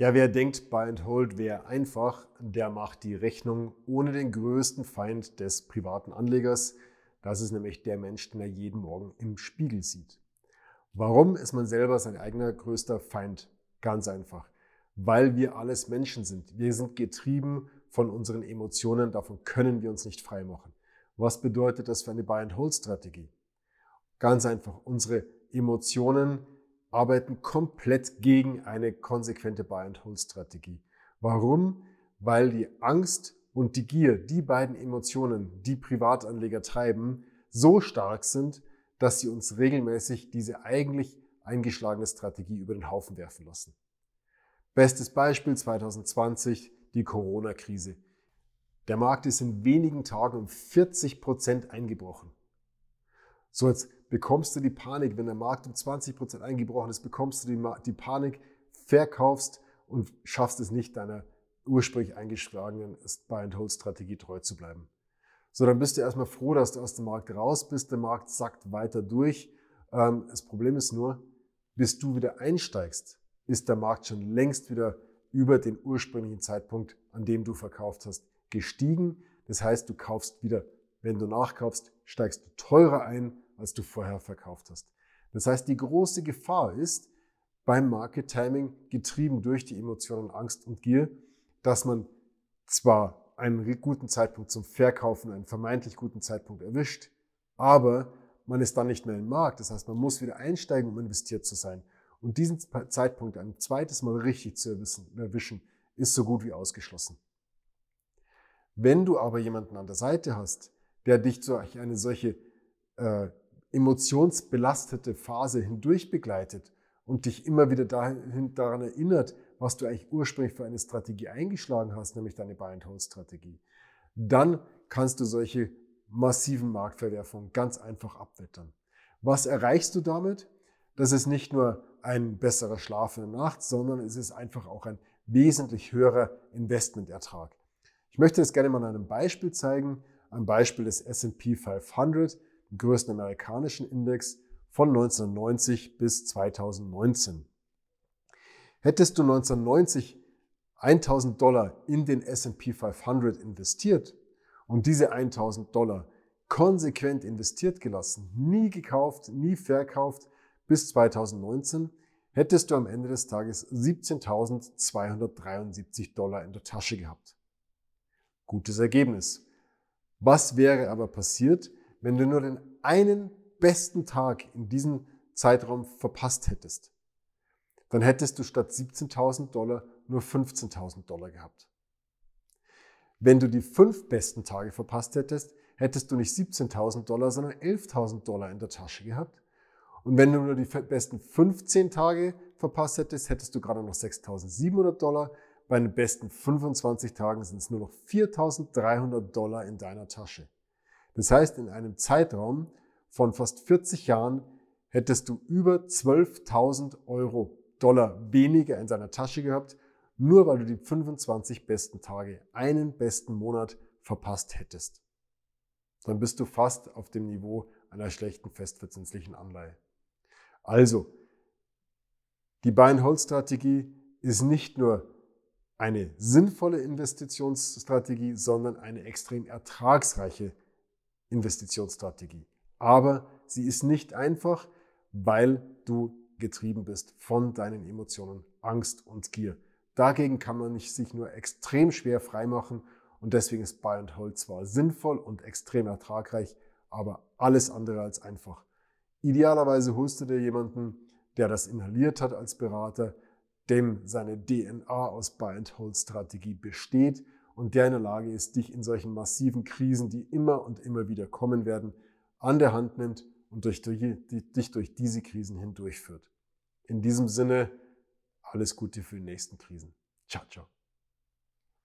Ja, wer denkt, Buy and Hold wäre einfach, der macht die Rechnung ohne den größten Feind des privaten Anlegers. Das ist nämlich der Mensch, den er jeden Morgen im Spiegel sieht. Warum ist man selber sein eigener größter Feind? Ganz einfach. Weil wir alles Menschen sind. Wir sind getrieben von unseren Emotionen. Davon können wir uns nicht frei machen. Was bedeutet das für eine Buy-and-Hold-Strategie? Ganz einfach. Unsere Emotionen arbeiten komplett gegen eine konsequente Buy-and-Hold-Strategie. Warum? Weil die Angst und die Gier, die beiden Emotionen, die Privatanleger treiben, so stark sind, dass sie uns regelmäßig diese eigentlich eingeschlagene Strategie über den Haufen werfen lassen. Bestes Beispiel 2020, die Corona-Krise. Der Markt ist in wenigen Tagen um 40 Prozent eingebrochen. So, jetzt bekommst du die Panik, wenn der Markt um 20 Prozent eingebrochen ist, bekommst du die, die Panik, verkaufst und schaffst es nicht, deiner ursprünglich eingeschlagenen Buy-and-Hold-Strategie treu zu bleiben. So, dann bist du erstmal froh, dass du aus dem Markt raus bist. Der Markt sackt weiter durch. Ähm, das Problem ist nur, bis du wieder einsteigst, ist der Markt schon längst wieder über den ursprünglichen Zeitpunkt, an dem du verkauft hast, gestiegen. Das heißt, du kaufst wieder, wenn du nachkaufst, steigst du teurer ein, als du vorher verkauft hast. Das heißt, die große Gefahr ist beim Market Timing, getrieben durch die Emotionen Angst und Gier, dass man zwar einen guten Zeitpunkt zum Verkaufen, einen vermeintlich guten Zeitpunkt erwischt, aber man ist dann nicht mehr im Markt. Das heißt, man muss wieder einsteigen, um investiert zu sein. Und diesen Zeitpunkt ein zweites Mal richtig zu erwischen, ist so gut wie ausgeschlossen. Wenn du aber jemanden an der Seite hast, der dich durch eine solche äh, emotionsbelastete Phase hindurch begleitet und dich immer wieder dahin, daran erinnert, was du eigentlich ursprünglich für eine Strategie eingeschlagen hast, nämlich deine Buy-and-Hold-Strategie, dann kannst du solche massiven Marktverwerfungen ganz einfach abwettern. Was erreichst du damit? Das ist nicht nur ein besserer Schlaf in der Nacht, sondern es ist einfach auch ein wesentlich höherer Investmentertrag. Ich möchte das gerne mal an einem Beispiel zeigen, ein Beispiel des S&P 500, dem größten amerikanischen Index von 1990 bis 2019. Hättest du 1990 1000 Dollar in den S&P 500 investiert und diese 1000 Dollar konsequent investiert gelassen, nie gekauft, nie verkauft bis 2019, hättest du am Ende des Tages 17.273 Dollar in der Tasche gehabt. Gutes Ergebnis. Was wäre aber passiert, wenn du nur den einen besten Tag in diesem Zeitraum verpasst hättest? dann hättest du statt 17.000 Dollar nur 15.000 Dollar gehabt. Wenn du die fünf besten Tage verpasst hättest, hättest du nicht 17.000 Dollar, sondern 11.000 Dollar in der Tasche gehabt. Und wenn du nur die besten 15 Tage verpasst hättest, hättest du gerade noch 6.700 Dollar. Bei den besten 25 Tagen sind es nur noch 4.300 Dollar in deiner Tasche. Das heißt, in einem Zeitraum von fast 40 Jahren hättest du über 12.000 Euro Dollar weniger in seiner Tasche gehabt, nur weil du die 25 besten Tage, einen besten Monat verpasst hättest. Dann bist du fast auf dem Niveau einer schlechten festverzinslichen Anleihe. Also, die Buy-and-Hold-Strategie ist nicht nur eine sinnvolle Investitionsstrategie, sondern eine extrem ertragsreiche Investitionsstrategie. Aber sie ist nicht einfach, weil du getrieben bist von deinen Emotionen Angst und Gier. Dagegen kann man sich nur extrem schwer freimachen und deswegen ist Buy and Hold zwar sinnvoll und extrem ertragreich, aber alles andere als einfach. Idealerweise holst du dir jemanden, der das inhaliert hat als Berater, dem seine DNA aus Buy and Hold Strategie besteht und der in der Lage ist, dich in solchen massiven Krisen, die immer und immer wieder kommen werden, an der Hand nimmt und durch, durch, dich durch diese Krisen hindurchführt. In diesem Sinne, alles Gute für die nächsten Krisen. Ciao, ciao.